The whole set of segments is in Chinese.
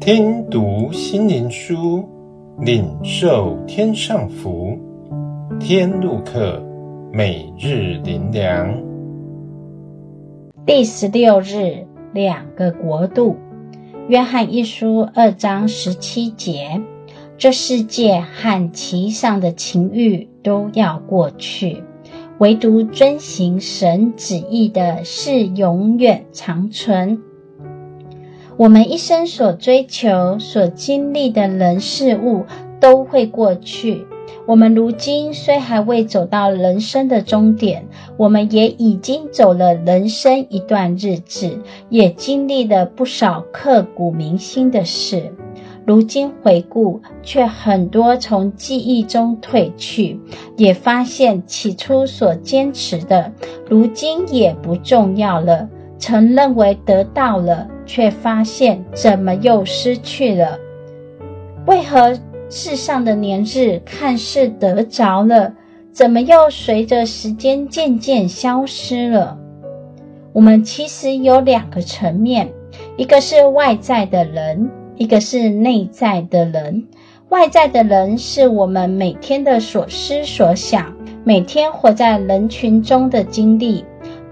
听读心灵书，领受天上福。天路客，每日灵粮。第十六日，两个国度。约翰一书二章十七节：这世界和其上的情欲都要过去，唯独遵行神旨意的是永远长存。我们一生所追求、所经历的人事物都会过去。我们如今虽还未走到人生的终点，我们也已经走了人生一段日子，也经历了不少刻骨铭心的事。如今回顾，却很多从记忆中褪去，也发现起初所坚持的，如今也不重要了。曾认为得到了。却发现怎么又失去了？为何世上的年日看似得着了，怎么又随着时间渐渐消失了？我们其实有两个层面，一个是外在的人，一个是内在的人。外在的人是我们每天的所思所想，每天活在人群中的经历，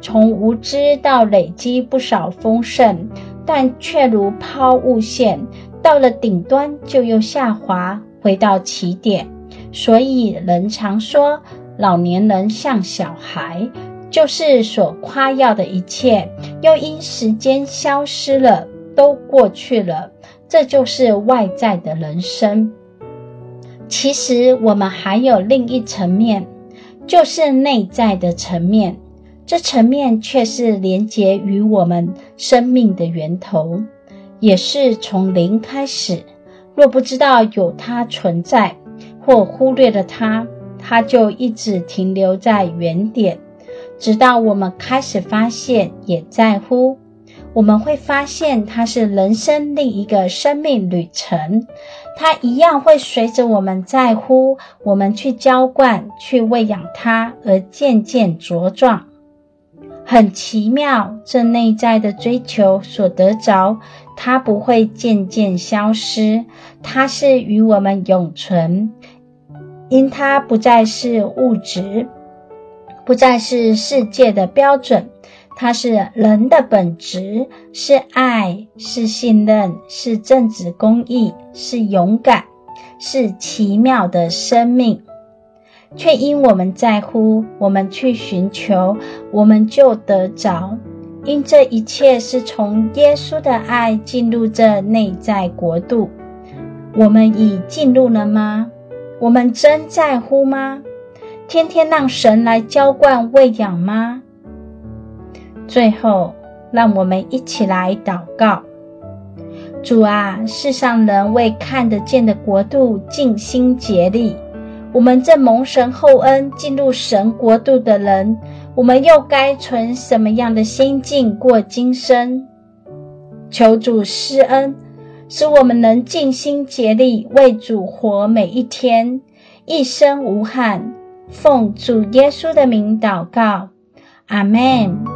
从无知到累积不少丰盛。但却如抛物线，到了顶端就又下滑，回到起点。所以人常说，老年人像小孩，就是所夸耀的一切，又因时间消失了，都过去了。这就是外在的人生。其实我们还有另一层面，就是内在的层面。这层面却是连接于我们生命的源头，也是从零开始。若不知道有它存在，或忽略了它，它就一直停留在原点。直到我们开始发现，也在乎，我们会发现它是人生另一个生命旅程。它一样会随着我们在乎，我们去浇灌、去喂养它，而渐渐茁壮。很奇妙，这内在的追求所得着，它不会渐渐消失，它是与我们永存，因它不再是物质，不再是世界的标准，它是人的本质，是爱，是信任，是正直公义，是勇敢，是奇妙的生命。却因我们在乎，我们去寻求，我们就得着。因这一切是从耶稣的爱进入这内在国度。我们已进入了吗？我们真在乎吗？天天让神来浇灌喂养吗？最后，让我们一起来祷告：主啊，世上人为看得见的国度尽心竭力。我们这蒙神厚恩进入神国度的人，我们又该存什么样的心境过今生？求主施恩，使我们能尽心竭力为主活每一天，一生无憾。奉主耶稣的名祷告，阿门。